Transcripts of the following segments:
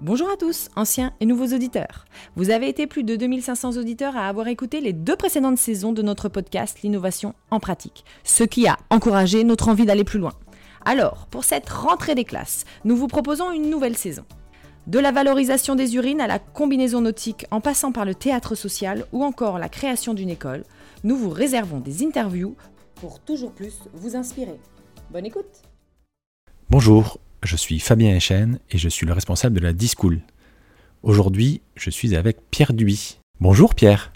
Bonjour à tous, anciens et nouveaux auditeurs. Vous avez été plus de 2500 auditeurs à avoir écouté les deux précédentes saisons de notre podcast L'innovation en pratique, ce qui a encouragé notre envie d'aller plus loin. Alors, pour cette rentrée des classes, nous vous proposons une nouvelle saison. De la valorisation des urines à la combinaison nautique en passant par le théâtre social ou encore la création d'une école, nous vous réservons des interviews pour toujours plus vous inspirer. Bonne écoute Bonjour, je suis Fabien Echen et je suis le responsable de la Discool. Aujourd'hui, je suis avec Pierre Duy. Bonjour Pierre.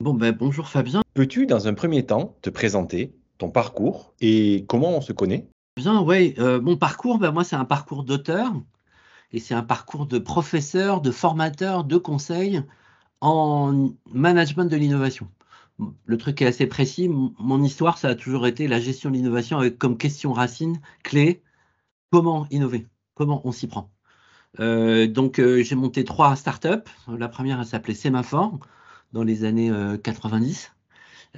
Bon ben bonjour Fabien. Peux-tu dans un premier temps te présenter ton parcours et comment on se connaît? Bien, ouais. Euh, mon parcours, ben, moi c'est un parcours d'auteur et c'est un parcours de professeur, de formateur, de conseil en management de l'innovation. Le truc est assez précis. Mon histoire, ça a toujours été la gestion de l'innovation avec comme question racine, clé, comment innover, comment on s'y prend? Euh, donc, euh, j'ai monté trois startups. La première, elle s'appelait Sémaphore dans les années 90.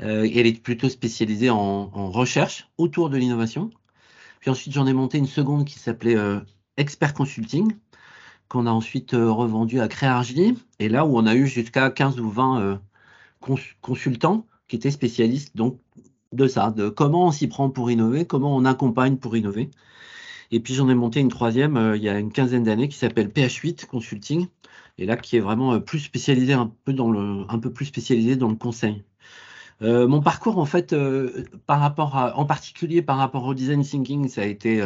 Euh, elle est plutôt spécialisée en, recherche autour de l'innovation. Puis ensuite, j'en ai monté une seconde qui s'appelait Expert Consulting, qu'on a ensuite revendu à Créargy. Et là où on a eu jusqu'à 15 ou 20 consultants qui étaient spécialistes de ça, de comment on s'y prend pour innover, comment on accompagne pour innover. Et puis j'en ai monté une troisième euh, il y a une quinzaine d'années qui s'appelle PH8 Consulting, et là qui est vraiment euh, plus spécialisé un peu dans le, un peu plus spécialisé dans le conseil. Euh, mon parcours, en fait, par rapport à, en particulier par rapport au design thinking, ça a été,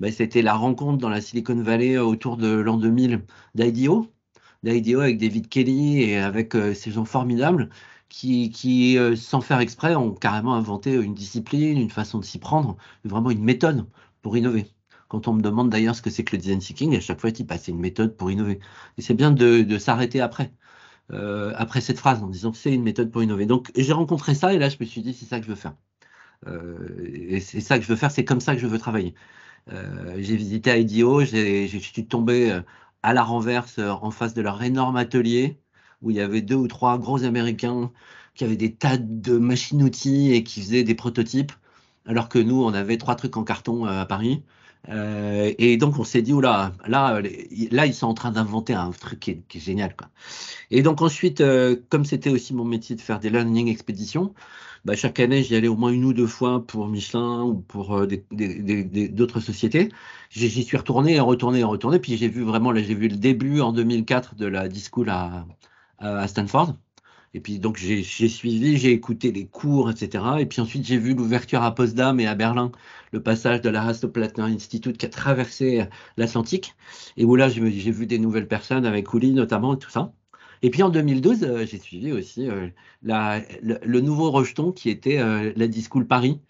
bah, la rencontre dans la Silicon Valley autour de l'an 2000 d'IDEO, d'IDEO avec David Kelly et avec ces gens formidables qui sans faire exprès, ont carrément inventé une discipline, une façon de s'y prendre, vraiment une méthode pour innover. Quand on me demande d'ailleurs ce que c'est que le design thinking, à chaque fois, je dis, bah, c'est une méthode pour innover. Et c'est bien de, s'arrêter après, euh, après cette phrase, en disant que c'est une méthode pour innover. Donc, j'ai rencontré ça et là, je me suis dit, c'est ça que je veux faire. Euh, et c'est ça que je veux faire, c'est comme ça que je veux travailler. Euh, j'ai visité IDEO, je suis tombé à la renverse en face de leur énorme atelier où il y avait deux ou trois gros Américains qui avaient des tas de machines-outils et qui faisaient des prototypes, alors que nous, on avait trois trucs en carton à Paris. Euh, et donc on s'est dit, oula, là, là, ils sont en train d'inventer un truc qui est, génial. Quoi. Et donc ensuite, euh, comme c'était aussi mon métier de faire des learning expéditions, bah, chaque année, j'y allais au moins une ou deux fois pour Michelin ou pour euh, d'autres sociétés. J'y suis retourné et retourné et retourné. Puis j'ai vu vraiment, là, j'ai vu le début en 2004 de la Discool à, à Stanford. Et puis donc j'ai suivi, j'ai écouté les cours, etc. Et puis ensuite j'ai vu l'ouverture à Potsdam et à Berlin, le passage de la Plattner Institute qui a traversé l'Atlantique, et où là j'ai vu des nouvelles personnes avec Uli notamment et tout ça. Et puis en 2012, euh, j'ai suivi aussi euh, le, nouveau rejeton qui était euh, la Discool Paris,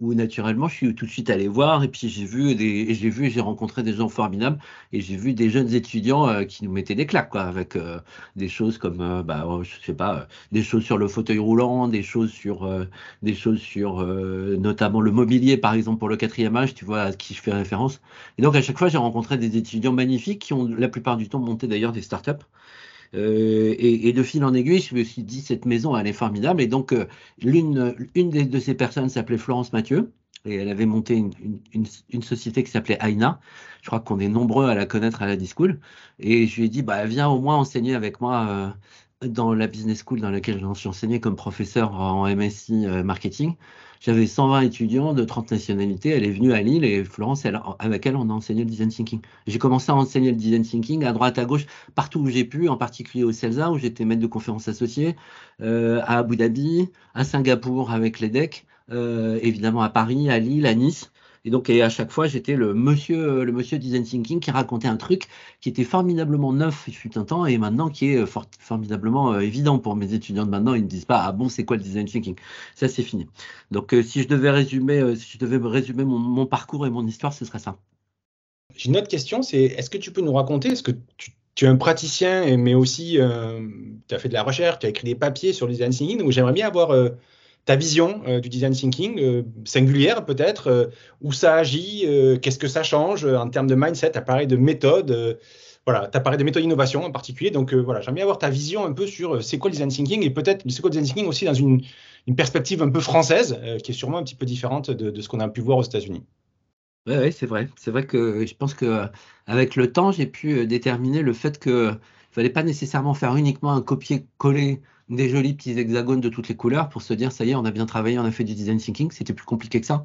où naturellement je suis tout de suite allé voir et puis j'ai vu des j'ai vu j'ai rencontré des gens formidables et j'ai vu des jeunes étudiants euh, qui nous mettaient des claques quoi avec euh, des choses comme euh, bah je sais pas des choses sur le fauteuil roulant des choses sur des choses sur notamment le mobilier par exemple pour le quatrième âge tu vois à qui je fais référence. Et donc à chaque fois j'ai rencontré des étudiants magnifiques qui ont la plupart du temps monté d'ailleurs des startups euh, et, de fil en aiguille, je me suis dit, cette maison, elle est formidable. Et donc, euh, l'une une de ces personnes s'appelait Florence Mathieu. Et elle avait monté une, une, société qui s'appelait Aina. Je crois qu'on est nombreux à la connaître à la Discool. Et je lui ai dit, bah, viens au moins enseigner avec moi euh, dans la business school dans laquelle j'en suis enseigné comme professeur en MSI marketing. J'avais 120 étudiants de 30 nationalités. Elle est venue à Lille et Florence, elle, avec elle, on a enseigné le design thinking. J'ai commencé à enseigner le design thinking à droite, à gauche, partout où j'ai pu, en particulier au CELSA, où j'étais maître de conférences associé, euh, à Abu Dhabi, à Singapour avec l'EDEC, euh, évidemment à Paris, à Lille, à Nice. Et donc, à chaque fois, j'étais le monsieur, le monsieur design thinking qui racontait un truc qui était formidablement neuf, il fut un temps, et maintenant qui est formidablement euh, évident pour mes étudiants de maintenant. Ils ne disent pas, ah bon, c'est quoi le design thinking? Ça, c'est fini. Donc, euh, si je devais résumer, euh, si je devais résumer mon, parcours et mon histoire, ce serait ça. J'ai une autre question, c'est est-ce que tu peux nous raconter, est-ce que tu, es un praticien, mais aussi tu as fait de la recherche, tu as écrit des papiers sur le design thinking, donc j'aimerais bien avoir ta vision euh, du design thinking, euh, singulière peut-être, euh, où ça agit, qu'est-ce que ça change en termes de mindset, parlé de méthode, voilà, tu parlé de méthode d'innovation en particulier, donc voilà, j'aimerais avoir ta vision un peu sur c'est quoi le design thinking et peut-être c'est quoi le design thinking aussi dans une, perspective un peu française, qui est sûrement un petit peu différente de, ce qu'on a pu voir aux États-Unis. Oui, c'est vrai. C'est vrai que je pense que avec le temps, j'ai pu déterminer le fait que fallait pas nécessairement faire uniquement un copier-coller des jolis petits hexagones de toutes les couleurs pour se dire ça y est, on a bien travaillé, on a fait du design thinking. C'était plus compliqué que ça.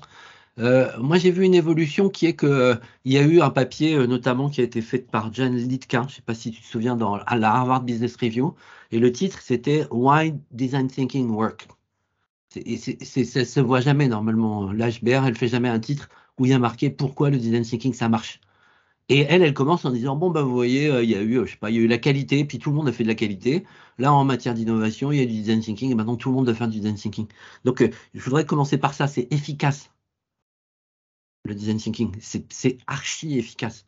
Euh, moi, j'ai vu une évolution qui est que euh, y a eu un papier euh, notamment qui a été fait par Jan Litka, je ne sais pas si tu te souviens, dans à la Harvard Business Review, et le titre c'était Why Design Thinking Work. Et ça se voit jamais normalement. L'HBR, elle fait jamais un titre où il y a marqué pourquoi le design thinking ça marche. Et elle, elle commence en disant bon ben vous voyez, il y a eu, je sais pas, il y a eu la qualité, puis tout le monde a fait de la qualité. Là, en matière d'innovation, il y a du design thinking, et maintenant tout le monde doit faire du design thinking. Donc, je voudrais commencer par ça. C'est efficace le design thinking. C'est archi efficace.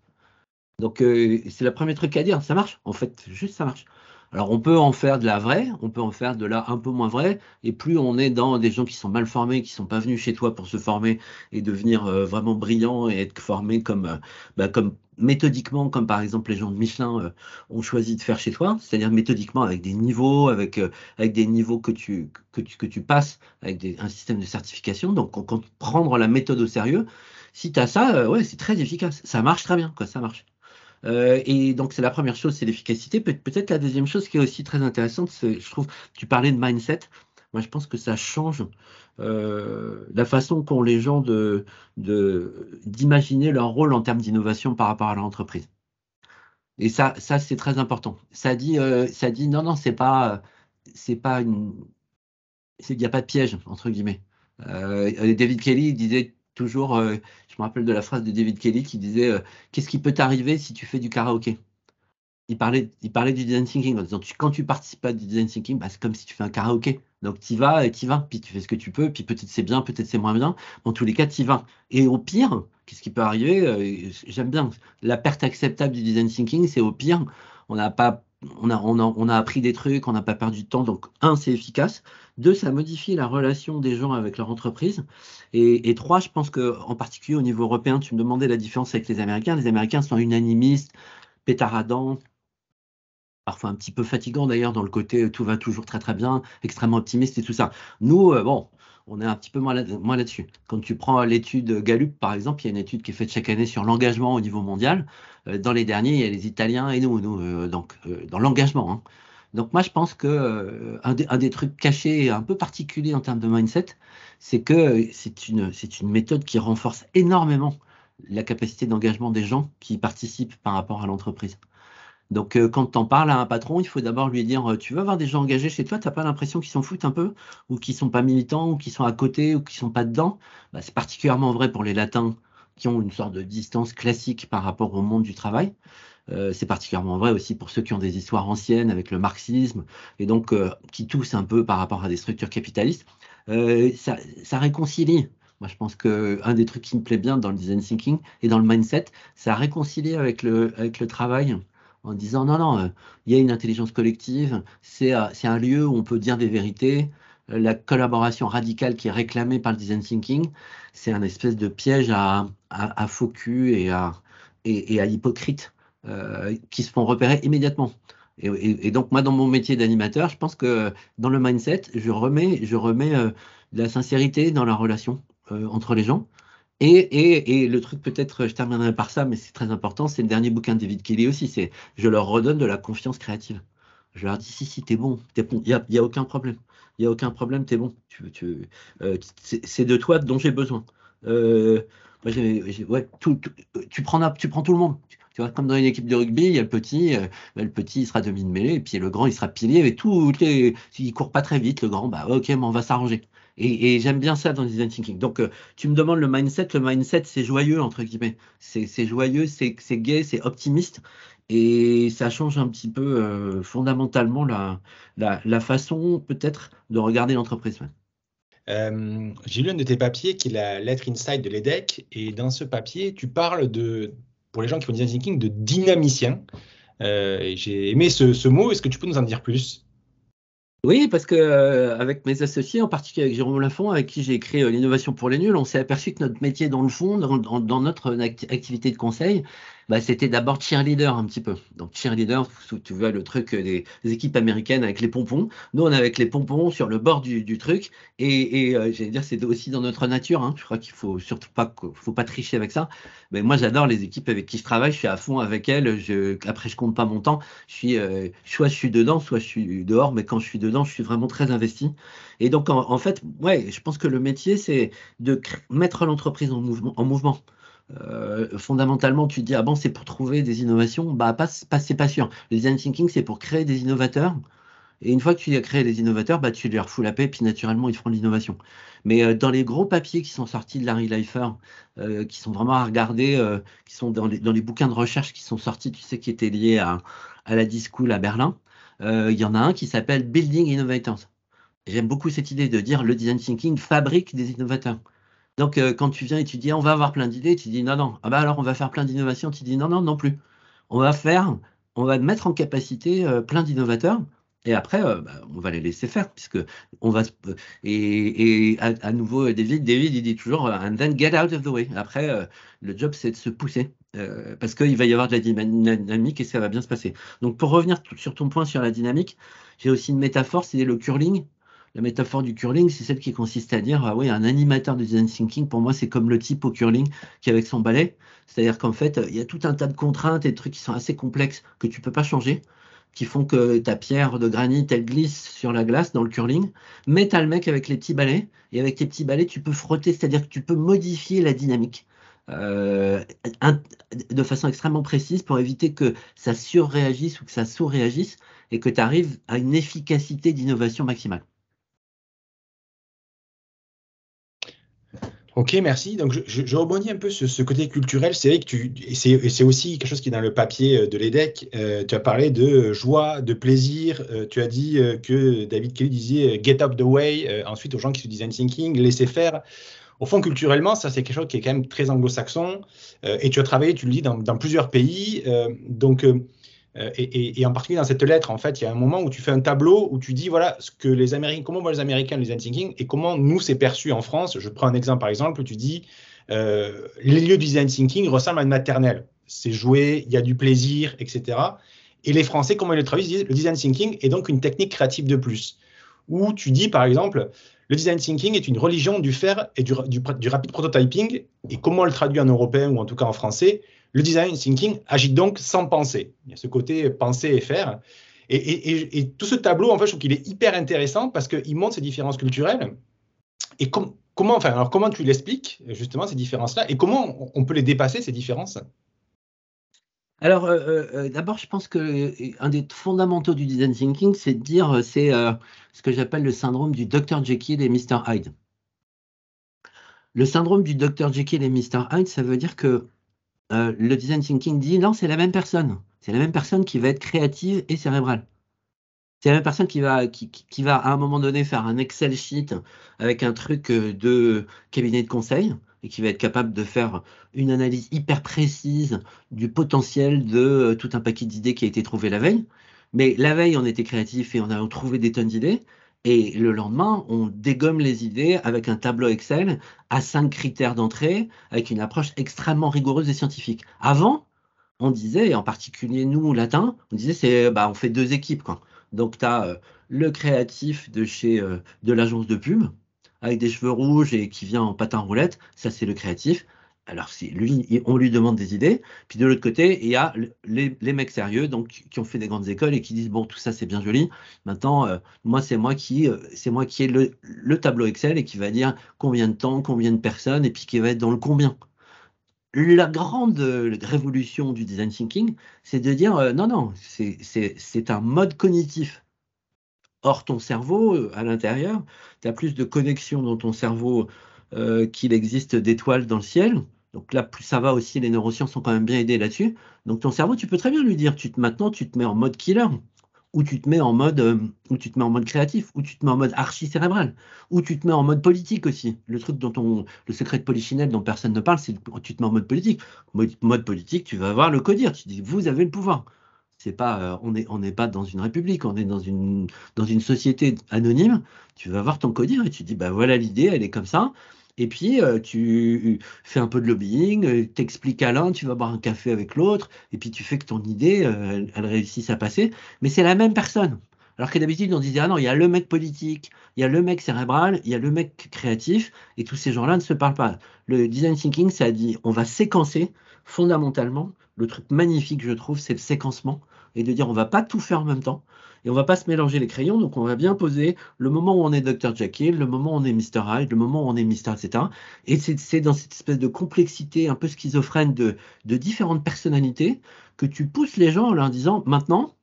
Donc, euh, c'est le premier truc à dire. Ça marche, en fait, juste ça marche. Alors, on peut en faire de la vraie, on peut en faire de la un peu moins vraie, et plus on est dans des gens qui sont mal formés, qui sont pas venus chez toi pour se former et devenir euh, vraiment brillants et être formés comme, euh, bah, comme méthodiquement, comme par exemple les gens de Michelin ont choisi de faire chez toi, c'est-à-dire méthodiquement avec des niveaux, avec, des niveaux que tu, que tu, que tu passes, avec un système de certification. Donc, on, prendre la méthode au sérieux, si tu as ça, euh, ouais, c'est très efficace. Ça marche très bien, quoi, ça marche. Euh, et donc, c'est la première chose, c'est l'efficacité. peut-être la deuxième chose qui est aussi très intéressante, c'est, je trouve, tu parlais de mindset. Moi, je pense que ça change euh, la façon qu'ont les gens d'imaginer leur rôle en termes d'innovation par rapport à l'entreprise. Et ça, ça c'est très important. Ça dit, ça dit non, non, c'est pas, c'est pas une, il n'y a pas de piège entre guillemets. David Kelly disait toujours, euh, je me rappelle de la phrase de David Kelly qui disait euh, Qu'est-ce qui peut t'arriver si tu fais du karaoké? Il parlait, du design thinking en disant Quand tu participes à du design thinking, bah, c'est comme si tu fais un karaoké. Donc tu vas et tu vas, puis tu fais ce que tu peux, puis peut-être c'est bien, peut-être c'est moins bien. Dans tous les cas, tu vas. Et au pire, qu'est-ce qui peut arriver? Euh, J'aime bien. La perte acceptable du design thinking, c'est au pire, on n'a pas on a, on, a, appris des trucs, on n'a pas perdu de temps. Donc, un, c'est efficace. Deux, ça modifie la relation des gens avec leur entreprise. Et, trois, je pense qu'en particulier au niveau européen, tu me demandais la différence avec les Américains. Les Américains sont unanimistes, pétaradants, parfois un petit peu fatigants d'ailleurs dans le côté tout va toujours très très bien, extrêmement optimiste et tout ça. Nous, euh, bon, on est un petit peu moins, là, dessus Quand tu prends l'étude Gallup, par exemple, il y a une étude qui est faite chaque année sur l'engagement au niveau mondial. Euh, dans les derniers, il y a les Italiens et nous, nous euh, donc euh, dans l'engagement. Hein. Donc moi, je pense que un, des, trucs cachés et un peu particuliers en termes de mindset, c'est que c'est une méthode qui renforce énormément la capacité d'engagement des gens qui participent par rapport à l'entreprise. Donc, euh, quand tu en parles à un patron, il faut d'abord lui dire euh, Tu veux avoir des gens engagés chez toi, tu n'as pas l'impression qu'ils s'en foutent un peu, ou qu'ils ne sont pas militants, ou qu'ils sont à côté, ou qu'ils ne sont pas dedans? Bah, C'est particulièrement vrai pour les latins qui ont une sorte de distance classique par rapport au monde du travail. Euh, c'est particulièrement vrai aussi pour ceux qui ont des histoires anciennes avec le marxisme, et donc qui toussent un peu par rapport à des structures capitalistes. Ça, réconcilie. Moi, je pense qu'un des trucs qui me plaît bien dans le design thinking et dans le mindset, ça réconcilie avec avec le travail en disant non, non, euh, il y a une intelligence collective, c'est euh, un lieu où on peut dire des vérités. Euh, la collaboration radicale qui est réclamée par le design thinking, c'est un espèce de piège à, à, faux cul et à, et, hypocrite qui se font repérer immédiatement. Et, donc, moi, dans mon métier d'animateur, je pense que dans le mindset, je remets, je remets de la sincérité dans la relation entre les gens. Et, le truc, peut-être, je terminerai par ça, mais c'est très important, c'est le dernier bouquin de David Kelly aussi, c'est je leur redonne de la confiance créative. Je leur dis, si, si, t'es bon, il n'y a, a, aucun problème. Il n'y a aucun problème, t'es bon. Euh, c'est de toi dont j'ai besoin. Euh, ouais, tout, tu, prends, tu prends tout le monde. Tu vois, comme dans une équipe de rugby, il y a le petit, euh, le petit il sera demi de mêlée, et puis le grand il sera pilier, et tout, les, il court pas très vite, le grand, bah ok, mais on va s'arranger. Et, j'aime bien ça dans le design thinking. Donc, euh, tu me demandes le mindset. Le mindset, c'est joyeux, entre guillemets. C'est joyeux, c'est gai, c'est optimiste. Et ça change un petit peu euh, fondamentalement la, la, façon, peut-être, de regarder l'entreprise. Euh, j'ai lu un de tes papiers qui est la lettre inside de l'EDEC. Et dans ce papier, tu parles de, pour les gens qui font design thinking, de dynamicien. j'ai aimé ce, ce mot. Est-ce que tu peux nous en dire plus? Oui, parce que euh, avec mes associés, en particulier avec Jérôme Lafont, avec qui j'ai créé euh, l'innovation pour les nuls, on s'est aperçu que notre métier dans le fond, dans, notre activité de conseil, bah, c'était d'abord cheerleader un petit peu. Donc cheerleader, tu vois le truc des, équipes américaines avec les pompons. Nous, on est avec les pompons sur le bord du, truc. Et, euh, j'allais dire, c'est aussi dans notre nature. Hein. Je crois qu'il faut surtout pas, faut pas tricher avec ça. Mais moi, j'adore les équipes avec qui je travaille. Je suis à fond avec elles. Après, je compte pas mon temps. Je suis, euh, soit je suis dedans, soit je suis dehors. Mais quand je suis dedans, je suis vraiment très investi. Et donc, en, fait, ouais, je pense que le métier, c'est de mettre l'entreprise. En mouvement. Euh, fondamentalement, tu dis, ah bon, c'est pour trouver des innovations Bah, pas, pas c'est pas sûr. Le design thinking, c'est pour créer des innovateurs. Et une fois que tu as créé des innovateurs, bah, tu leur fous la paix, puis naturellement, ils feront l'innovation. Mais euh, dans les gros papiers qui sont sortis de Larry Leifer, euh, qui sont vraiment à regarder, qui sont dans les, les, bouquins de recherche qui sont sortis, tu sais, qui étaient liés à, à la D-School à Berlin, il y en a un qui s'appelle Building Innovators. J'aime beaucoup cette idée de dire le design thinking fabrique des innovateurs. Donc, euh, quand tu viens et tu dis on va avoir plein d'idées, tu dis non, non. Ah bah alors on va faire plein d'innovations, tu dis non, non, non plus. On va faire, on va mettre en capacité euh, plein d'innovateurs. Et après, euh, bah, on va les laisser faire, puisque on va. Et, à, nouveau, David, David, il dit toujours and then get out of the way. Après, le job, c'est de se pousser, parce qu'il va y avoir de la dynamique et ça va bien se passer. Donc, pour revenir sur ton point sur la dynamique, j'ai aussi une métaphore, c'est le curling la métaphore du curling, c'est celle qui consiste à dire, ah oui, un animateur de design thinking, pour moi, c'est comme le type au curling qui est avec son balai. C'est-à-dire qu'en fait, il y a tout un tas de contraintes et de trucs qui sont assez complexes que tu peux pas changer, qui font que ta pierre de granit, elle glisse sur la glace dans le curling. Mais tu le mec avec les petits balais, et avec tes petits balais, tu peux frotter, c'est-à-dire que tu peux modifier la dynamique. Euh, de façon extrêmement précise pour éviter que ça surréagisse ou que ça sous-réagisse et que tu arrives à une efficacité d'innovation maximale. Ok, merci. Donc, je, rebondis un peu sur ce côté culturel. C'est vrai que tu, c'est aussi quelque chose qui est dans le papier euh, de l'EDEC. Euh, tu as parlé de joie, de plaisir. Euh, tu as dit que David Kelly disait get up the way. ensuite, aux gens qui se design thinking, laisser faire. Au fond, culturellement, ça, c'est quelque chose qui est quand même très anglo-saxon. et tu as travaillé, tu le dis, dans, dans plusieurs pays. donc, euh, et, en particulier dans cette lettre, en fait, il y a un moment où tu fais un tableau où tu dis voilà ce que les Américains, comment voient les Américains le design thinking et comment nous c'est perçu en France. Je prends un exemple par exemple, tu dis euh, les lieux du design thinking ressemblent à une maternelle. C'est joué, il y a du plaisir, etc. Et les Français, comment ils le traduisent, disent le design thinking est donc une technique créative de plus. Ou tu dis par exemple le design thinking est une religion du faire et du, du, du rapid prototyping. Et comment on le traduit en européen ou en tout cas en français? Le design thinking agit donc sans penser. Il y a ce côté penser et faire. Et, tout ce tableau, en fait, je trouve qu'il est hyper intéressant parce qu'il montre ces différences culturelles. Et comment, enfin, alors comment tu l'expliques, justement, ces différences-là Et comment on peut les dépasser, ces différences? Alors, euh, euh, euh, d'abord, je pense qu'un des fondamentaux du design thinking, c'est de dire, c'est ce que j'appelle le syndrome du Dr. Jekyll et Mr. Hyde. Le syndrome du Dr. Jekyll et Mr. Hyde, ça veut dire que euh, le design thinking dit non, c'est la même personne. C'est la même personne qui va être créative et cérébrale. C'est la même personne qui va, à un moment donné faire un Excel sheet avec un truc euh, de cabinet de conseil et qui va être capable de faire une analyse hyper précise du potentiel de euh, tout un paquet d'idées qui a été trouvé la veille. Mais la veille, on était créatif et on a trouvé des tonnes d'idées. Et le lendemain, on dégomme les idées avec un tableau Excel à cinq critères d'entrée, avec une approche extrêmement rigoureuse et scientifique. Avant, on disait, et en particulier nous, latins, on disait, c'est, bah, on fait deux équipes. Donc, tu as euh, le créatif de chez euh, de l'agence de pub, avec des cheveux rouges et qui vient en patin roulette, ça c'est le créatif. Alors, lui, on lui demande des idées. Puis de l'autre côté, il y a les, mecs sérieux, donc qui ont fait des grandes écoles et qui disent bon, tout ça c'est bien joli. Maintenant, euh, moi c'est moi qui, euh, c'est moi qui ai le, tableau Excel et qui va dire combien de temps, combien de personnes, et puis qui va être dans le combien. La grande euh, révolution du design thinking, c'est de dire non, non, c'est un mode cognitif. Or, ton cerveau, à l'intérieur, tu as plus de connexions dans ton cerveau qu'il existe d'étoiles dans le ciel. Donc là, plus ça va aussi, les neurosciences sont quand même bien aidées là-dessus. Donc ton cerveau, tu peux très bien lui dire, tu te, maintenant, tu te mets en mode killer, ou tu te mets en mode, euh, ou tu te mets en mode créatif, ou tu te mets en mode archi cérébral, ou tu te mets en mode politique aussi. Le truc dont on, le secret de Polichinelle dont personne ne parle, c'est tu te mets en mode politique. Mode, politique, tu vas avoir le codir. Tu dis, vous avez le pouvoir. C'est pas, euh, on n'est on n'est pas dans une république, on est dans une, dans une société anonyme. Tu vas voir ton codir et tu dis, bah voilà l'idée, elle est comme ça. Et puis, euh, tu fais un peu de lobbying, euh, t'expliques à l'un, tu vas boire un café avec l'autre, et puis tu fais que ton idée, euh, elle, elle réussisse à passer. Mais c'est la même personne. Alors que d'habitude, on disait, ah non, il y a le mec politique, il y a le mec cérébral, il y a le mec créatif, et tous ces gens-là ne se parlent pas. Le design thinking, ça dit, on va séquencer fondamentalement. Le truc magnifique, je trouve, c'est le séquencement, et de dire, on va pas tout faire en même temps, et on va pas se mélanger les crayons, donc on va bien poser le moment où on est Dr. Jekyll, le moment où on est Mr. Hyde, le moment où on est Mr. etc. Et c'est dans cette espèce de complexité un peu schizophrène de, de différentes personnalités que tu pousses les gens en leur disant, maintenant,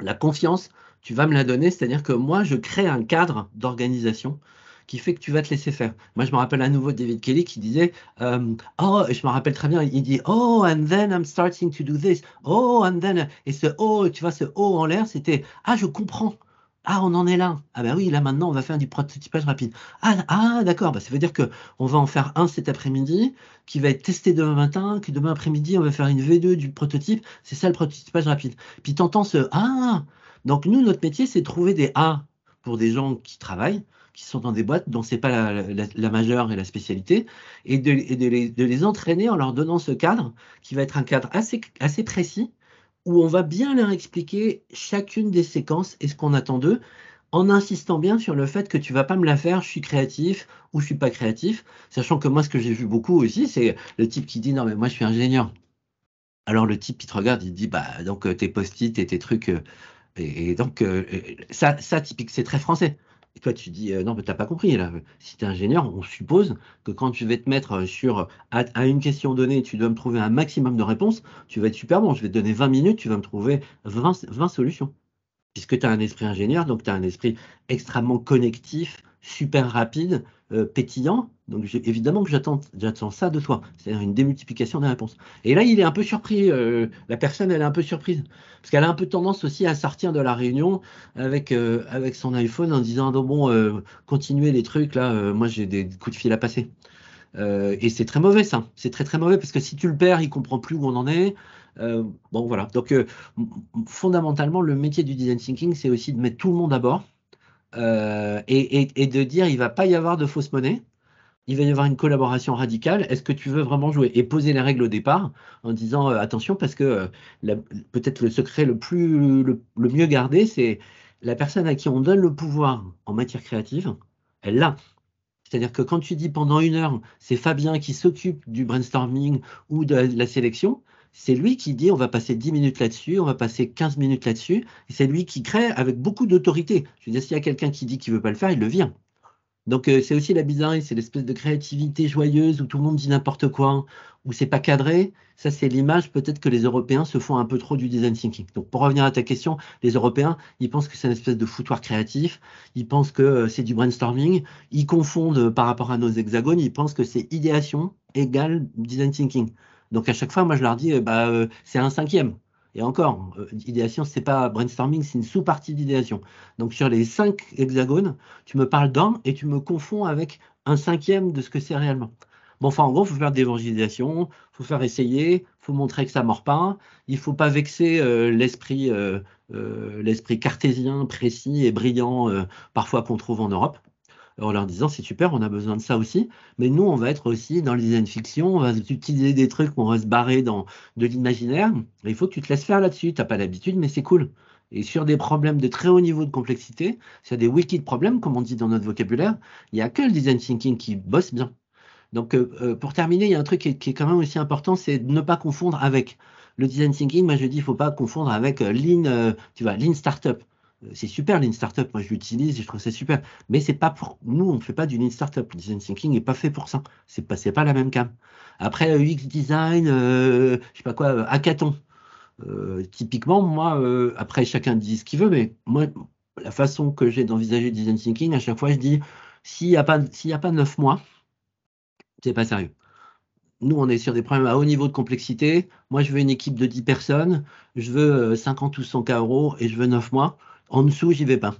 la confiance, tu vas me la donner, c'est-à-dire que moi, je crée un cadre d'organisation qui fait que tu vas te laisser faire. Moi, je me rappelle à nouveau David Kelly qui disait, euh, oh, je me rappelle très bien, il dit, oh, and then I'm starting to do this, oh, and then, et ce oh, tu vois, ce oh en l'air, c'était, ah, je comprends. Ah, on en est là. Ah ben oui, là maintenant, on va faire du prototypage rapide. Ah, ah d'accord, bah, ça veut dire que on va en faire un cet après-midi, qui va être testé demain matin, que demain après-midi, on va faire une V2 du prototype. C'est ça le prototypage rapide. Puis t'entends ce ah. Donc nous, notre métier, c'est de trouver des A pour des gens qui travaillent, qui sont dans des boîtes dont c'est pas la, majeure et la spécialité, et, de, les, de les entraîner en leur donnant ce cadre, qui va être un cadre assez, assez précis, où on va bien leur expliquer chacune des séquences et ce qu'on attend d'eux, en insistant bien sur le fait que tu vas pas me la faire, je suis créatif ou je suis pas créatif, sachant que moi, ce que j'ai vu beaucoup aussi, c'est le type qui dit non mais moi je suis ingénieur. Alors le type qui te regarde, il dit bah donc euh, tes post-it et tes trucs euh, et, et donc euh, ça ça typique c'est très français. Et toi tu dis euh, non mais t'as pas compris là. Si tu es ingénieur, on suppose que quand tu vas te mettre euh, sur à, une question donnée, tu dois me trouver un maximum de réponses, tu vas être super bon. Je vais te donner 20 minutes, tu vas me trouver 20, 20 solutions. Puisque tu as un esprit ingénieur, donc tu as un esprit extrêmement connectif, super rapide, euh, pétillant. Donc évidemment que j'attends ça de toi, c'est-à-dire une démultiplication des réponses. Et là, il est un peu surpris, euh, la personne, elle est un peu surprise, parce qu'elle a un peu tendance aussi à sortir de la réunion avec, euh, son iPhone en disant, non, bon, euh, continuez les trucs, là, moi j'ai des coups de fil à passer. Et c'est très mauvais ça, c'est très très mauvais parce que si tu le perds, il comprend plus où on en est. Bon voilà, donc fondamentalement, le métier du design thinking, c'est aussi de mettre tout le monde à bord et, et- et de dire il va pas y avoir de fausse monnaie, il va y avoir une collaboration radicale. Est-ce que tu veux vraiment jouer et poser les règles au départ en disant euh, attention parce que euh, peut-être le secret le plus le, mieux gardé, c'est la personne à qui on donne le pouvoir en matière créative, elle l'a. C'est-à-dire que quand tu dis pendant une heure, c'est Fabien qui s'occupe du brainstorming ou de la, sélection, c'est lui qui dit on va passer 10 minutes là-dessus, on va passer 15 minutes là-dessus, et c'est lui qui crée avec beaucoup d'autorité. Je veux dire, s'il y a quelqu'un qui dit qu'il veut pas le faire, il le vire. Donc euh, c'est aussi la bizarrerie, c'est l'espèce de créativité joyeuse où tout le monde dit n'importe quoi, où c'est pas cadré. Ça, c'est l'image peut-être que les Européens se font un peu trop du design thinking. Donc pour revenir à ta question, les Européens, ils pensent que c'est une espèce de foutoir créatif, ils pensent que euh, c'est du brainstorming, ils confondent euh, par rapport à nos hexagones, ils pensent que c'est idéation égale design thinking. Donc à chaque fois, moi je leur dis, bah, c'est un cinquième. Et encore, euh, idéation, c'est pas brainstorming, c'est une sous-partie d'idéation. Donc sur les cinq hexagones, tu me parles d'un et tu me confonds avec un cinquième de ce que c'est réellement. Bon, enfin, en gros, il faut faire de l'évangélisation, il faut faire essayer, il faut montrer que ça mord pas, il faut pas vexer euh, l'esprit euh, euh, l'esprit cartésien, précis et brillant, euh, parfois qu'on trouve en Europe, en leur disant c'est super, on a besoin de ça aussi, mais nous, on va être aussi dans le design fiction, on va utiliser des trucs, on va se barrer dans de l'imaginaire, il faut que tu te laisses faire là-dessus, t'as pas l'habitude, mais c'est cool. Et sur des problèmes de très haut niveau de complexité, sur des wicked problèmes, comme on dit dans notre vocabulaire, il n'y a que le design thinking qui bosse bien. Donc, euh, euh, pour terminer, il y a un truc qui est, quand même aussi important, c'est de ne pas confondre avec le design thinking. Moi, je dis, il faut pas confondre avec euh, lean, euh, tu vois, lean startup. Euh, C'est super lean startup. Moi, je l'utilise je trouve ça super. Mais c'est pas pour nous, on ne fait pas du lean startup. Le design thinking n'est pas fait pour ça. C'est pas, c'est pas la même cam. Après, euh, UX design, euh, je sais pas quoi, euh, hackathon. Typiquement, moi, après, chacun dit ce qu'il veut, mais moi, la façon que j'ai d'envisager le design thinking, à chaque fois, je dis, s'il n'y a pas, neuf mois, c'est pas sérieux. Nous, on est sur des problèmes à haut niveau de complexité. Moi, je veux une équipe de 10 personnes, je veux euh, 50 ou 100 K euros et je veux 9 mois. En dessous, j'y vais pas.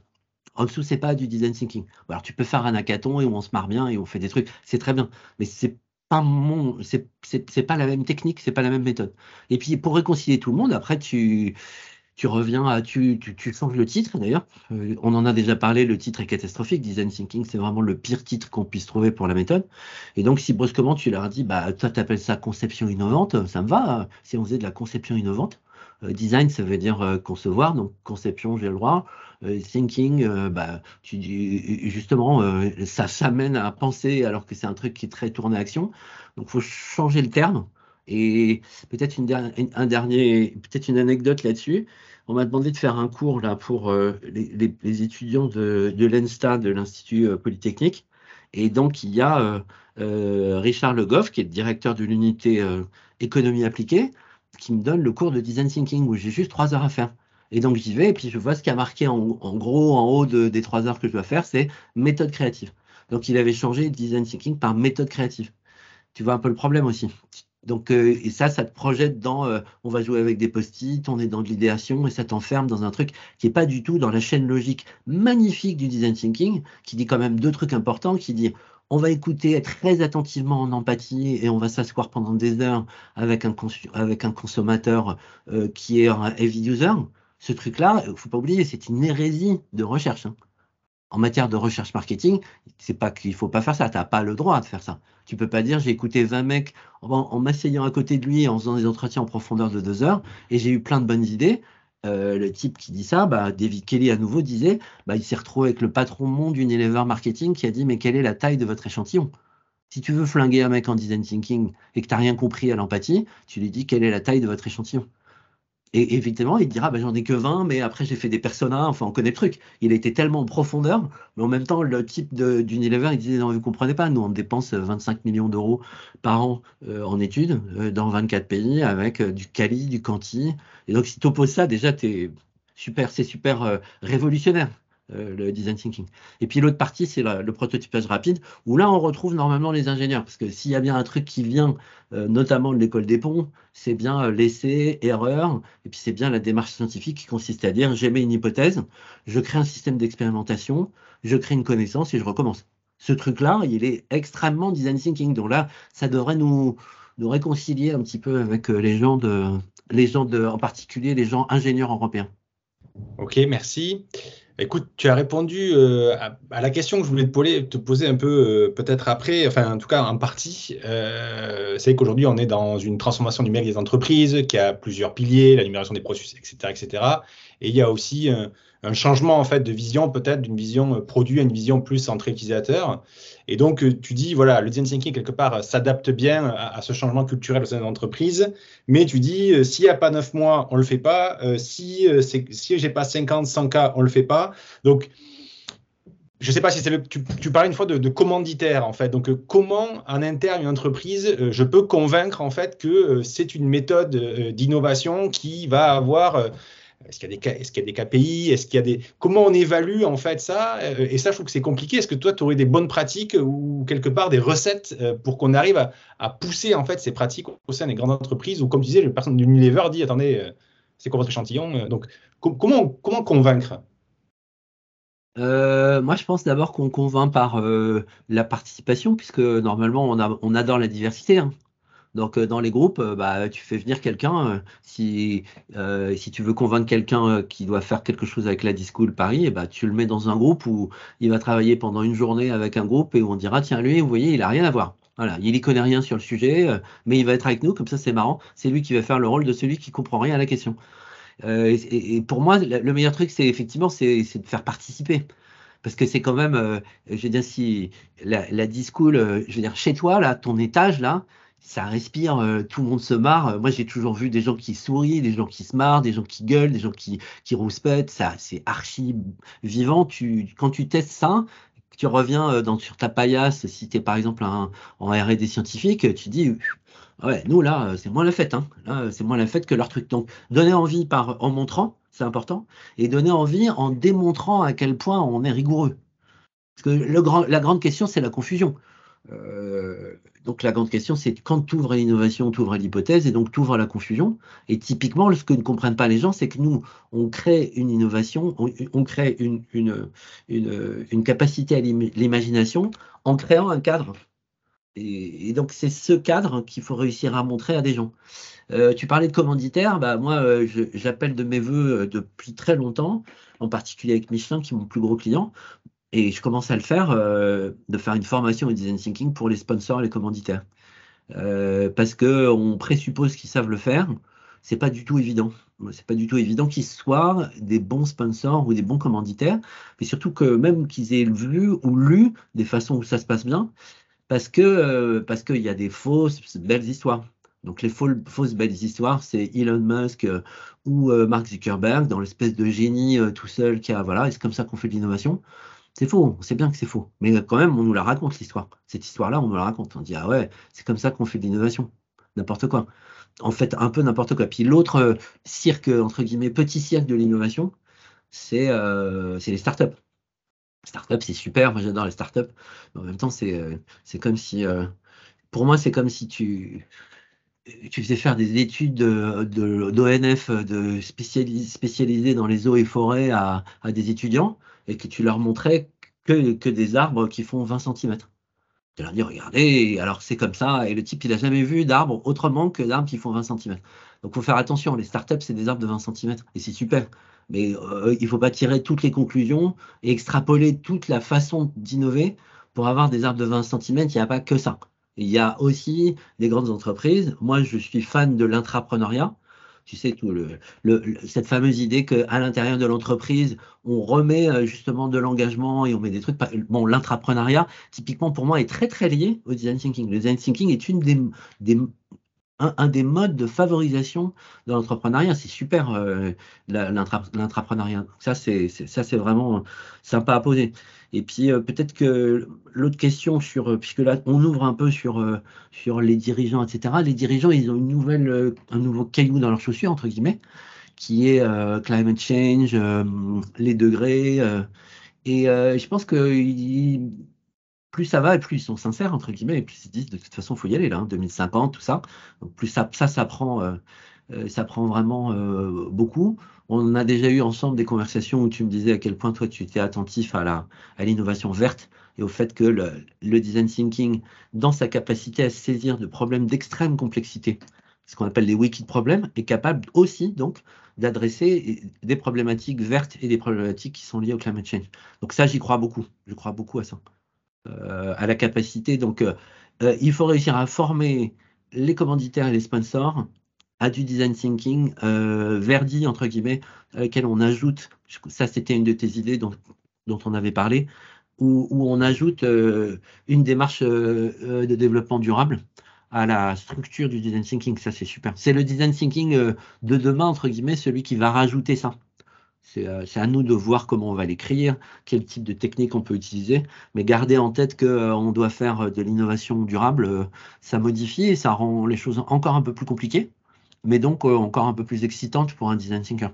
En dessous, c'est pas du design thinking. Alors, tu peux faire un hackathon et on se marre bien et on fait des trucs, c'est très bien. Mais c'est pas mon, c'est pas la même technique, c'est pas la même méthode. Et puis, pour réconcilier tout le monde, après, tu, tu reviens à, tu, tu, changes le titre d'ailleurs. Euh, on en a déjà parlé, le titre est catastrophique. Design thinking, c'est vraiment le pire titre qu'on puisse trouver pour la méthode. Et donc, si brusquement tu leur dis, bah, toi, tu appelles ça conception innovante, ça me va. Si on faisait de la conception innovante, design, ça veut dire euh, concevoir, donc conception, j'ai le droit. thinking, bah, justement, ça s'amène à penser alors que c'est un truc qui est très tourné action. Donc, faut changer le terme. Et peut-être une, un dernier, peut-être une anecdote là-dessus. On m'a demandé de faire un cours là pour euh, les, étudiants de, l'ENSTA, de l'Institut euh, Polytechnique. Et donc, il y a euh, Richard Le Goff, qui est le directeur de l'unité économie appliquée, qui me donne le cours de design thinking où j'ai juste trois heures à faire. Et donc, j'y vais et puis je vois ce qui a marqué en, gros, en haut des trois heures que je dois faire, c'est méthode créative. Donc, il avait changé design thinking par méthode créative. Tu vois un peu le problème aussi. Donc, euh, et ça, ça te projette dans, euh, on va jouer avec des post-it, on est dans de l'idéation, et ça t'enferme dans un truc qui n'est pas du tout dans la chaîne logique magnifique du design thinking, qui dit quand même deux trucs importants, qui dit, on va écouter très attentivement en empathie, et on va s'asseoir pendant des heures avec un, avec un consommateur euh, qui est un heavy user. Ce truc-là, il faut pas oublier, c'est une hérésie de recherche. Hein en matière de recherche marketing, c'est pas qu'il faut pas faire ça, tu n'as pas le droit de faire ça. Tu peux pas dire j'ai écouté 20 mecs en, m'asseyant à côté de lui, en faisant des entretiens en profondeur de deux heures, et j'ai eu plein de bonnes idées. Euh, le type qui dit ça, bah, David Kelly à nouveau disait, bah, il s'est retrouvé avec le patron monde Unilever Marketing qui a dit mais quelle est la taille de votre échantillon? Si tu veux flinguer un mec en design thinking et que tu n'as rien compris à l'empathie, tu lui dis quelle est la taille de votre échantillon? Et évidemment, il dira, bah, j'en ai que 20, mais après j'ai fait des personas, enfin on connaît le truc. Il a été tellement en profondeur, mais en même temps, le type d'Unilever, il disait, non, vous ne comprenez pas, nous on dépense 25 millions d'euros par an euh, en études euh, dans 24 pays avec euh, du Cali, du Canti. Et donc si tu opposes ça, déjà, es super, c'est super révolutionnaire. Euh, le design thinking. Et puis l'autre partie, c'est le prototypage rapide, où là, on retrouve normalement les ingénieurs, parce que s'il y a bien un truc qui vient, euh, notamment de l'école des ponts, c'est bien euh, l'essai, erreur, et puis c'est bien la démarche scientifique qui consiste à dire, j'émets une hypothèse, je crée un système d'expérimentation, je crée une connaissance et je recommence. Ce truc-là, il est extrêmement design thinking. Donc là, ça devrait nous, nous réconcilier un petit peu avec les gens de, les gens de, en particulier les gens ingénieurs européens. Ok, merci. Écoute, tu as répondu euh, à, la question que je voulais te poser, un peu euh, peut-être après, enfin en tout cas en partie. Euh, c'est qu'aujourd'hui on est dans une transformation numérique des entreprises qui a plusieurs piliers, la numération des processus, etc., etc. Et il y a aussi changement en fait de vision, peut-être d'une vision produit à une vision plus centrée utilisateur. Et donc tu dis voilà, le design thinking quelque part s'adapte bien à, ce changement culturel au sein de mais tu dis s'il n'y a pas neuf mois, on le fait pas. si si j'ai pas 50, 100 cas, on le fait pas. Donc je ne sais pas si c'est le. Tu, parlais une fois de, commanditaire, en fait. Donc, comment, en interne, une entreprise, euh, je peux convaincre, en fait, que euh, c'est une méthode euh, d'innovation qui va avoir. Est-ce qu'il y, a des, KPI. Comment on évalue, en fait, ça? Et ça, je trouve que c'est compliqué. Est-ce que toi, tu aurais des bonnes pratiques ou quelque part des recettes pour qu'on arrive à, pousser, en fait, ces pratiques au sein des grandes entreprises? Ou, comme tu disais, le personne d'Unilever dit attendez, c'est quoi votre échantillon? Donc, comment, convaincre? Euh, moi, je pense d'abord qu'on convainc par euh, la participation, puisque normalement, on, adore la diversité. Hein. Donc, euh, dans les groupes, bah, tu fais venir quelqu'un. si, si tu veux convaincre quelqu'un qui doit faire quelque chose avec la Discool Paris, et eh bah, tu le mets dans un groupe où il va travailler pendant une journée avec un groupe et où on dira tiens, lui, vous voyez, il n'a rien à voir. Voilà, il n'y connaît rien sur le sujet, mais il va être avec nous, comme ça, c'est marrant. C'est lui qui va faire le rôle de celui qui comprend rien à la question. Euh, et, pour moi, le meilleur truc, c'est effectivement, c'est de faire participer. Parce que c'est quand même, euh, je veux dire, si la, la discool, euh, je veux dire, chez toi, là, ton étage, là, ça respire, tout le monde se marre. Moi, j'ai toujours vu des gens qui sourient, des gens qui se marrent, des gens qui gueulent, des gens qui, qui rouspètent. Ça, c'est archi vivant. Tu, quand tu testes ça, tu reviens dans, sur ta paillasse, si tu es par exemple en R&D scientifique, tu dis, Ouais, nous là, euh, c'est moins la fête. Hein. C'est moins la fête que leur truc. Donc, donner envie par, en montrant, c'est important, et donner envie en démontrant à quel point on est rigoureux. Parce que la grande question, c'est la confusion. Euh, donc la grande question, c'est quand tu ouvres l'innovation, tu ouvres l'hypothèse et donc tu ouvres la confusion. Et typiquement, ce que ne comprennent pas les gens, c'est que nous, on crée une innovation, on, crée une capacité à l'imagination en créant un cadre Et, donc, c'est ce cadre qu'il faut réussir à montrer à des gens. Euh, tu parlais de commanditaire, bah, moi, euh, j'appelle de mes voeux depuis très longtemps, en particulier avec Michelin, qui est mon plus gros client. Et je commence à le faire, de faire une formation au design thinking pour les sponsors et les commanditaires. parce qu'on présuppose qu'ils savent le faire. C'est pas du tout évident c'est pas du tout évident qu'ils soient des bons sponsors ou des bons commanditaires, mais surtout que même qu'ils aient vu ou lu des façons où ça se passe bien, parce euh, qu'il y a des fausses belles histoires. Donc les fausses, belles histoires, c'est Elon Musk euh, ou euh, Mark Zuckerberg dans l'espèce de génie tout seul qui a voilà, c'est comme ça qu'on fait de l'innovation. C'est faux, on sait bien que c'est faux, mais quand même on nous la raconte l'histoire. Cette histoire-là, on nous la raconte. On dit ah ouais, c'est comme ça qu'on fait de l'innovation, n'importe quoi en fait un peu n'importe quoi. Puis l'autre euh, cirque, entre guillemets, petit cirque de l'innovation, c'est euh, les startups. Startups, c'est super, moi j'adore les startups, mais en même temps, c'est euh, comme si, pour moi, c'est comme si tu, tu faisais faire des études d'ONF de, spécialisées dans les eaux et forêts à, à, des étudiants et que tu leur montrais que, des arbres qui font 20 cm. Tu leur dis, regardez, alors c'est comme ça, et le type, il n'a jamais vu d'arbres autrement que d'arbres qui font 20 cm. Donc, il faut faire attention, les startups, c'est des arbres de 20 cm, et c'est super. Mais euh, il ne faut pas tirer toutes les conclusions et extrapoler toute la façon d'innover pour avoir des arbres de 20 cm, il n'y a pas que ça. Il y a aussi des grandes entreprises. Moi, je suis fan de l'intrapreneuriat tu sais, tout cette fameuse idée qu'à l'intérieur de l'entreprise, on remet euh, justement de l'engagement et on met des trucs. Bon, l'intrapreneuriat, typiquement pour moi, est très très lié au design thinking. Le design thinking est une des un, des modes de favorisation de l'entrepreneuriat. C'est super euh, l'intrapreneuriat. Ça, c'est ça, c'est vraiment sympa à poser. Et puis euh, peut-être que l'autre question sur, euh, puisque là on ouvre un peu sur sur les dirigeants, etc. Les dirigeants, ils ont une nouvelle, un nouveau caillou dans leurs chaussures entre guillemets, qui est climate change, les degrés. et je pense que plus ça va et plus ils sont sincères, entre guillemets, et plus ils disent de toute façon, il faut y aller là, 2050, hein, tout ça. Donc plus ça, ça, ça prend, euh, euh, ça prend vraiment euh, beaucoup. On a déjà eu ensemble des conversations où tu me disais à quel point toi tu étais attentif à la à l'innovation verte et au fait que le, le, design thinking, dans sa capacité à saisir de problèmes d'extrême complexité, ce qu'on appelle les wicked problèmes, est capable aussi donc d'adresser des problématiques vertes et des problématiques qui sont liées au climate change. Donc ça, j'y crois beaucoup. Je crois beaucoup à ça. Euh, à la capacité. Donc, euh, euh, il faut réussir à former les commanditaires et les sponsors à du design thinking verdi, entre guillemets, à laquelle on ajoute, ça c'était une de tes idées dont, on avait parlé, où on ajoute une démarche de développement durable à la structure du design thinking. Ça, c'est super. C'est le design thinking de demain, entre guillemets, celui qui va rajouter ça. Euh, c'est à nous de voir comment on va l'écrire, quel type de technique on peut utiliser, mais garder en tête qu'on euh, doit faire euh, de l'innovation durable, ça modifie et ça rend les choses encore un peu plus compliquées, mais donc encore un peu plus excitantes pour un design thinker.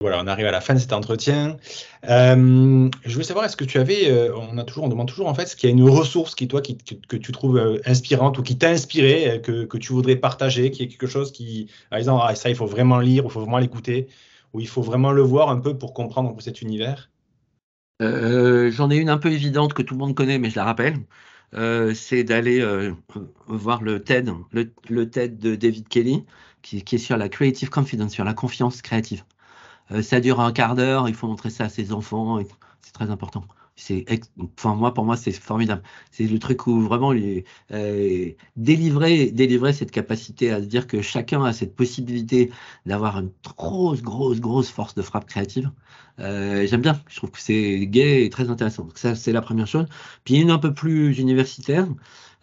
Voilà, on arrive à la fin de cet entretien. je voulais savoir, est-ce que tu avais, on demande toujours en fait, ce qu'il y a une ressource qui toi, que, tu trouves inspirante ou qui t'a inspiré, que, que, tu voudrais partager, qui est quelque chose qui, par exemple, ah, ça, il faut vraiment lire, il faut vraiment l'écouter où il faut vraiment le voir un peu pour comprendre cet univers euh, J'en ai une un peu évidente que tout le monde connaît, mais je la rappelle. Euh, c'est d'aller euh, voir le TED, le, TED de David Kelly, qui, est sur la creative confidence, sur la confiance créative. ça dure un quart d'heure, il faut montrer ça à ses enfants, c'est très important enfin moi pour moi c'est formidable. C'est le truc où vraiment euh, délivrer cette capacité à se dire que chacun a cette possibilité d'avoir une grosse grosse grosse force de frappe créative euh, j'aime bien. Je trouve que c'est gai et très intéressant. Ça c'est la première chose. Puis une un peu plus universitaire.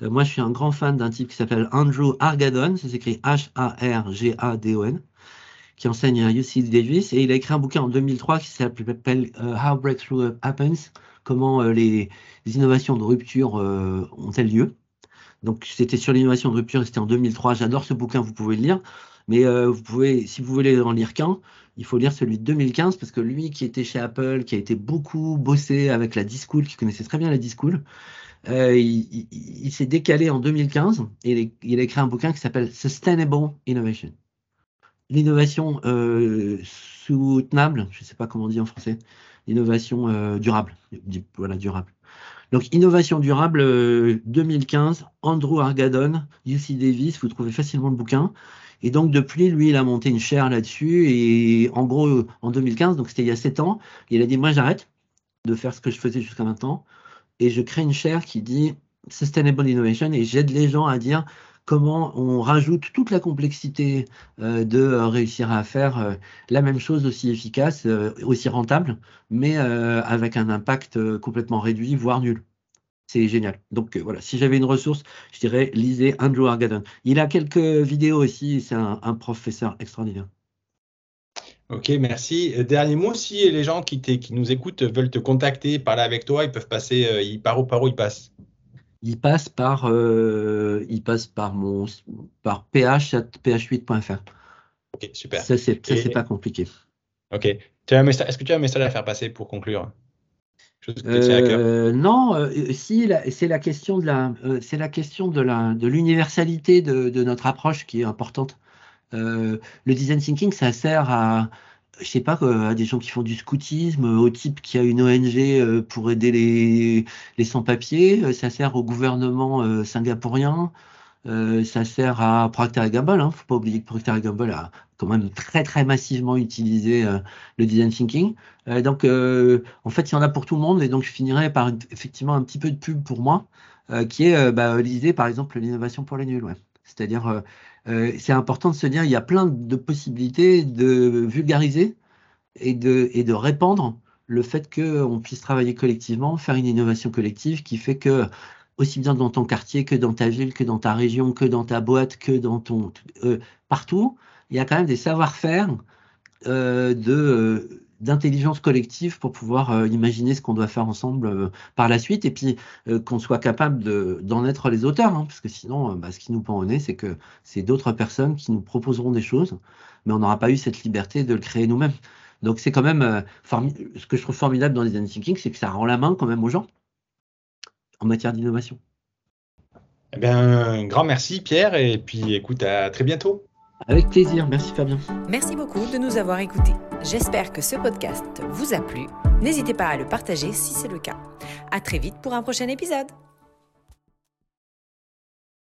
Euh, moi je suis un grand fan d'un type qui s'appelle Andrew Argadon. Ça s'écrit H A R G A D O N qui enseigne à UC Davis. Et il a écrit un bouquin en 2003 qui s'appelle How Breakthrough Happens comment euh, les, innovations de rupture euh, ont-elles lieu. Donc c'était sur l'innovation de rupture, c'était en 2003. J'adore ce bouquin, vous pouvez le lire. Mais euh, vous pouvez, si vous voulez en lire qu'un, il faut lire celui de 2015 parce que lui qui était chez Apple, qui a été beaucoup bossé avec la Discool, qui connaissait très bien la Discool, il, s'est décalé en 2015 et il, a écrit un bouquin qui s'appelle Sustainable Innovation. L'innovation soutenable, je ne sais pas comment on dit en français, innovation euh, durable. Voilà, durable. Donc, innovation durable 2015, Andrew Argadon, UC Davis, vous trouvez facilement le bouquin. Et donc, depuis, lui, il a monté une chaire là-dessus. Et en gros, en 2015, donc c'était il y a 7 ans, il a dit Moi, j'arrête de faire ce que je faisais jusqu'à maintenant. Et je crée une chaire qui dit Sustainable Innovation et j'aide les gens à dire comment on rajoute toute la complexité euh, de euh, réussir à faire euh, la même chose aussi efficace, aussi rentable, mais avec un impact complètement réduit, voire nul. C'est génial. Donc voilà, si j'avais une ressource, je dirais lisez Andrew Argadon. Il a quelques vidéos aussi, c'est un, professeur extraordinaire. Ok, merci. Dernier mot, si les gens qui, nous écoutent veulent te contacter, parler avec toi, ils peuvent passer, par, où, par où ils passent? Il passe par, euh, il passe par mon, par ph8.fr. Ok, super. Ça, c'est, pas compliqué. Ok. Est-ce que tu as un message à faire passer pour conclure? Euh, non, euh, si c'est la question de la, c'est la question de la, de l'universalité de, de, notre approche qui est importante. le design thinking, ça sert à, je sais pas, à des gens qui font du scoutisme, au type qui a une ONG euh, pour aider les, les sans-papiers, euh, ça sert au gouvernement euh, singapourien, ça sert à Procter Gamble. Hein. Faut pas oublier que Procter Gamble a quand même très très massivement utilisé le design thinking. donc, en fait, il y en a pour tout le monde, et donc je finirai par effectivement un petit peu de pub pour moi, qui est bah, lisez par exemple l'innovation pour les nuls. Ouais. C'est-à-dire euh, c'est important de se dire il y a plein de possibilités de vulgariser et de, et de répandre le fait qu'on puisse travailler collectivement, faire une innovation collective qui fait que aussi bien dans ton quartier que dans ta ville, que dans ta région, que dans ta boîte, que dans ton euh, partout, il y a quand même des savoir-faire euh, de d'intelligence collective pour pouvoir euh, imaginer ce qu'on doit faire ensemble euh, par la suite et puis euh, qu'on soit capable d'en être les auteurs, hein, parce que sinon, bah, ce qui nous pend au nez, c'est que c'est d'autres personnes qui nous proposeront des choses, mais on n'aura pas eu cette liberté de le créer nous-mêmes. Donc c'est quand même ce que je trouve formidable dans les design thinking, c'est que ça rend la main quand même aux gens en matière d'innovation. Eh bien, un grand merci Pierre, et puis écoute, à très bientôt. Avec plaisir, merci Fabien. Merci beaucoup de nous avoir écoutés. J'espère que ce podcast vous a plu. N'hésitez pas à le partager si c'est le cas. À très vite pour un prochain épisode.